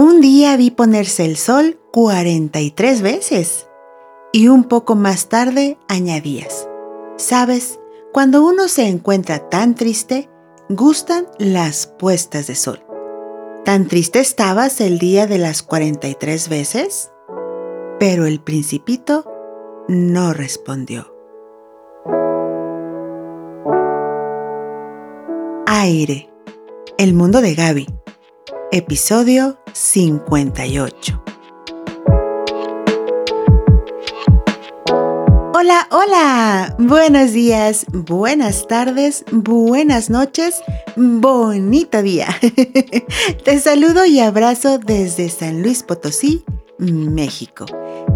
Un día vi ponerse el sol 43 veces. Y un poco más tarde añadías, sabes, cuando uno se encuentra tan triste, gustan las puestas de sol. ¿Tan triste estabas el día de las 43 veces? Pero el principito no respondió. Aire. El mundo de Gaby. Episodio 58. Hola, hola. Buenos días, buenas tardes, buenas noches, bonito día. Te saludo y abrazo desde San Luis Potosí, México.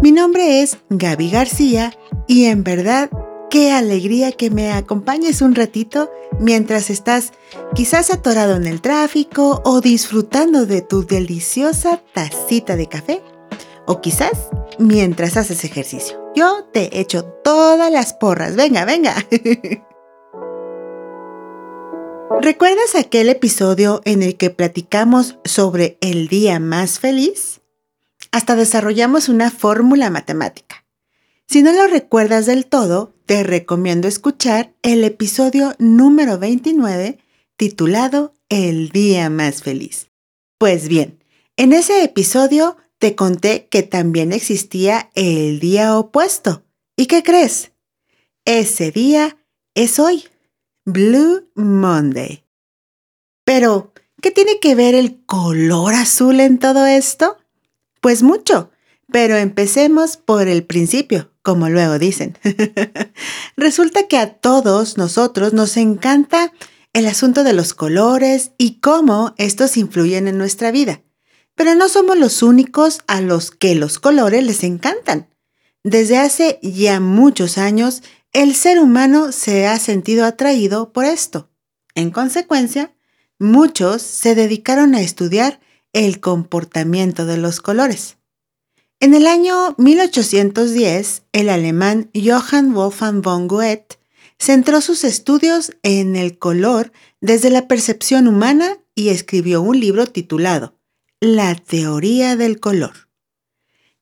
Mi nombre es Gaby García y en verdad qué alegría que me acompañes un ratito mientras estás quizás atorado en el tráfico o disfrutando de tu deliciosa tacita de café o quizás mientras haces ejercicio. Yo te echo todas las porras. Venga, venga. ¿Recuerdas aquel episodio en el que platicamos sobre el día más feliz? Hasta desarrollamos una fórmula matemática. Si no lo recuerdas del todo, te recomiendo escuchar el episodio número 29 titulado El día más feliz. Pues bien, en ese episodio te conté que también existía el día opuesto. ¿Y qué crees? Ese día es hoy, Blue Monday. Pero, ¿qué tiene que ver el color azul en todo esto? Pues mucho, pero empecemos por el principio, como luego dicen. Resulta que a todos nosotros nos encanta el asunto de los colores y cómo estos influyen en nuestra vida. Pero no somos los únicos a los que los colores les encantan. Desde hace ya muchos años, el ser humano se ha sentido atraído por esto. En consecuencia, muchos se dedicaron a estudiar el comportamiento de los colores. En el año 1810, el alemán Johann Wolfgang von Goethe centró sus estudios en el color desde la percepción humana y escribió un libro titulado la teoría del color.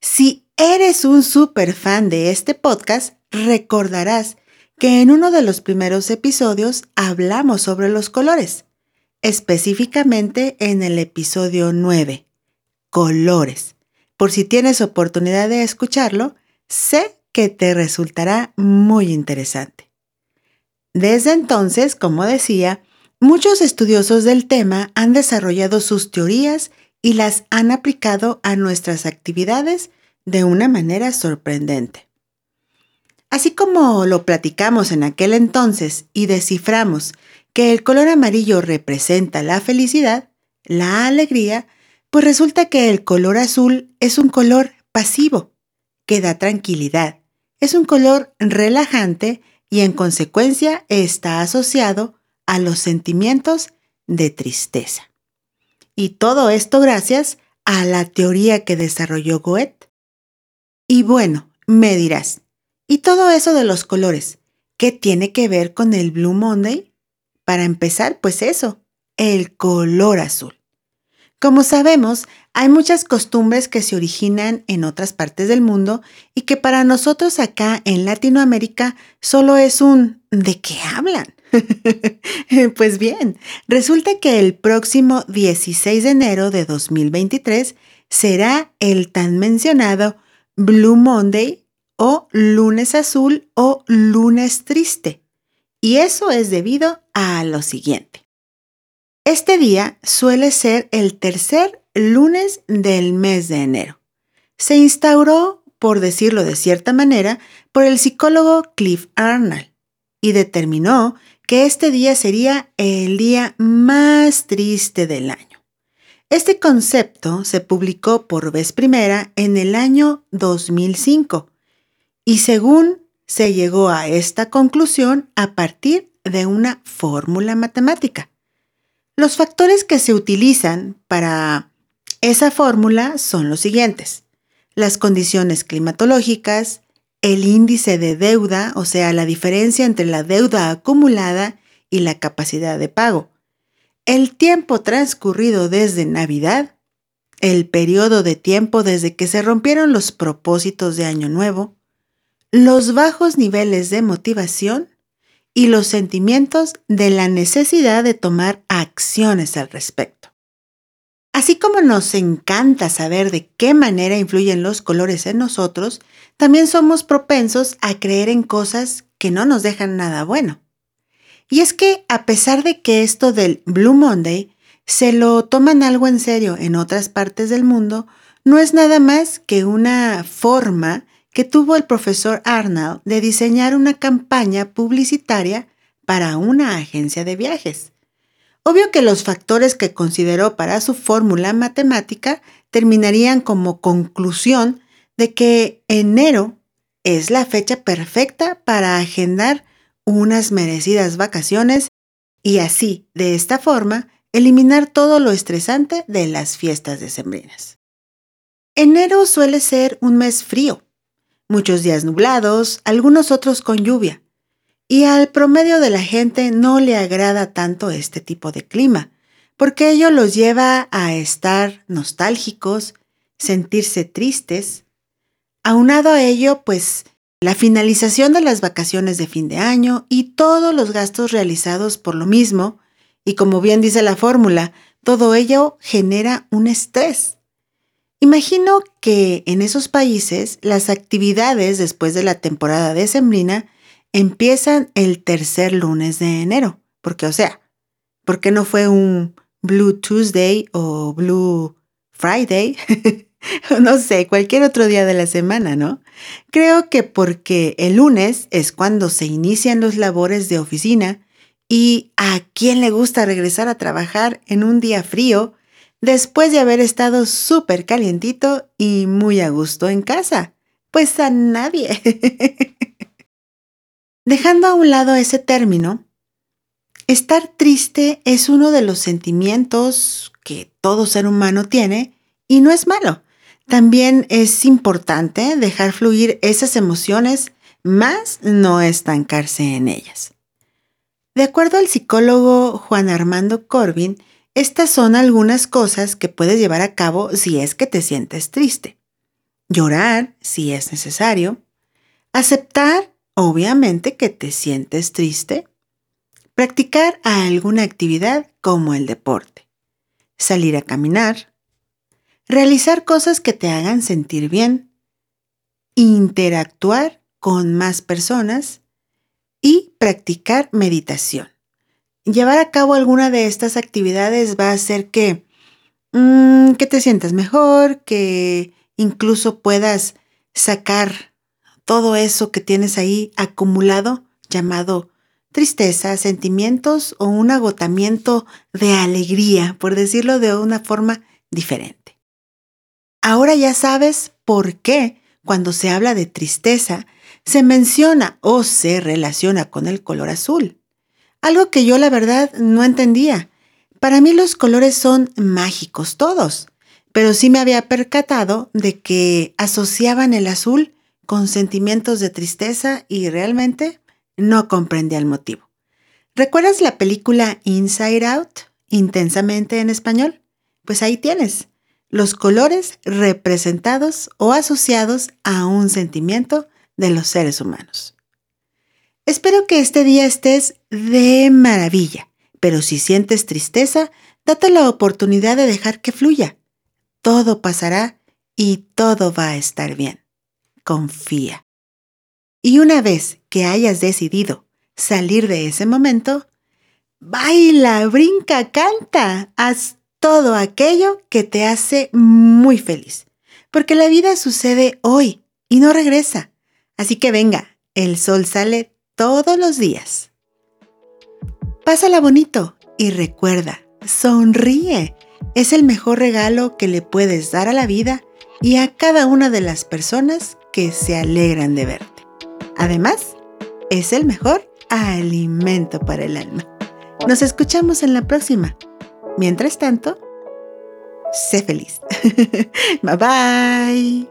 Si eres un super fan de este podcast, recordarás que en uno de los primeros episodios hablamos sobre los colores, específicamente en el episodio 9, colores. Por si tienes oportunidad de escucharlo, sé que te resultará muy interesante. Desde entonces, como decía, muchos estudiosos del tema han desarrollado sus teorías y las han aplicado a nuestras actividades de una manera sorprendente. Así como lo platicamos en aquel entonces y desciframos que el color amarillo representa la felicidad, la alegría, pues resulta que el color azul es un color pasivo, que da tranquilidad, es un color relajante y en consecuencia está asociado a los sentimientos de tristeza. Y todo esto gracias a la teoría que desarrolló Goethe. Y bueno, me dirás, ¿y todo eso de los colores? ¿Qué tiene que ver con el Blue Monday? Para empezar, pues eso, el color azul. Como sabemos, hay muchas costumbres que se originan en otras partes del mundo y que para nosotros acá en Latinoamérica solo es un ¿de qué hablan? pues bien, resulta que el próximo 16 de enero de 2023 será el tan mencionado Blue Monday o lunes azul o lunes triste. Y eso es debido a lo siguiente. Este día suele ser el tercer lunes del mes de enero. Se instauró, por decirlo de cierta manera, por el psicólogo Cliff Arnold y determinó que este día sería el día más triste del año. Este concepto se publicó por vez primera en el año 2005 y según se llegó a esta conclusión a partir de una fórmula matemática. Los factores que se utilizan para esa fórmula son los siguientes. Las condiciones climatológicas, el índice de deuda, o sea, la diferencia entre la deuda acumulada y la capacidad de pago, el tiempo transcurrido desde Navidad, el periodo de tiempo desde que se rompieron los propósitos de Año Nuevo, los bajos niveles de motivación y los sentimientos de la necesidad de tomar acciones al respecto. Así como nos encanta saber de qué manera influyen los colores en nosotros, también somos propensos a creer en cosas que no nos dejan nada bueno. Y es que a pesar de que esto del Blue Monday se lo toman algo en serio en otras partes del mundo, no es nada más que una forma que tuvo el profesor Arnold de diseñar una campaña publicitaria para una agencia de viajes. Obvio que los factores que consideró para su fórmula matemática terminarían como conclusión de que enero es la fecha perfecta para agendar unas merecidas vacaciones y así, de esta forma, eliminar todo lo estresante de las fiestas decembrinas. Enero suele ser un mes frío, muchos días nublados, algunos otros con lluvia, y al promedio de la gente no le agrada tanto este tipo de clima, porque ello los lleva a estar nostálgicos, sentirse tristes. Aunado a ello, pues, la finalización de las vacaciones de fin de año y todos los gastos realizados por lo mismo, y como bien dice la fórmula, todo ello genera un estrés. Imagino que en esos países las actividades después de la temporada decembrina empiezan el tercer lunes de enero. Porque, o sea, ¿por qué no fue un Blue Tuesday o Blue Friday? no sé, cualquier otro día de la semana, ¿no? Creo que porque el lunes es cuando se inician los labores de oficina y a quién le gusta regresar a trabajar en un día frío después de haber estado súper calientito y muy a gusto en casa. Pues a nadie. Dejando a un lado ese término, estar triste es uno de los sentimientos que todo ser humano tiene y no es malo. También es importante dejar fluir esas emociones, más no estancarse en ellas. De acuerdo al psicólogo Juan Armando Corbin, estas son algunas cosas que puedes llevar a cabo si es que te sientes triste. Llorar si es necesario. Aceptar Obviamente que te sientes triste. Practicar alguna actividad como el deporte. Salir a caminar. Realizar cosas que te hagan sentir bien. Interactuar con más personas. Y practicar meditación. Llevar a cabo alguna de estas actividades va a hacer que, mm, que te sientas mejor, que incluso puedas sacar todo eso que tienes ahí acumulado llamado tristeza, sentimientos o un agotamiento de alegría, por decirlo de una forma diferente. Ahora ya sabes por qué cuando se habla de tristeza se menciona o se relaciona con el color azul. Algo que yo la verdad no entendía. Para mí los colores son mágicos todos, pero sí me había percatado de que asociaban el azul con sentimientos de tristeza y realmente no comprendía el motivo. ¿Recuerdas la película Inside Out, intensamente en español? Pues ahí tienes los colores representados o asociados a un sentimiento de los seres humanos. Espero que este día estés de maravilla, pero si sientes tristeza, date la oportunidad de dejar que fluya. Todo pasará y todo va a estar bien confía. Y una vez que hayas decidido salir de ese momento, baila, brinca, canta, haz todo aquello que te hace muy feliz. Porque la vida sucede hoy y no regresa. Así que venga, el sol sale todos los días. Pásala bonito y recuerda, sonríe. Es el mejor regalo que le puedes dar a la vida y a cada una de las personas que se alegran de verte. Además, es el mejor alimento para el alma. Nos escuchamos en la próxima. Mientras tanto, sé feliz. bye bye.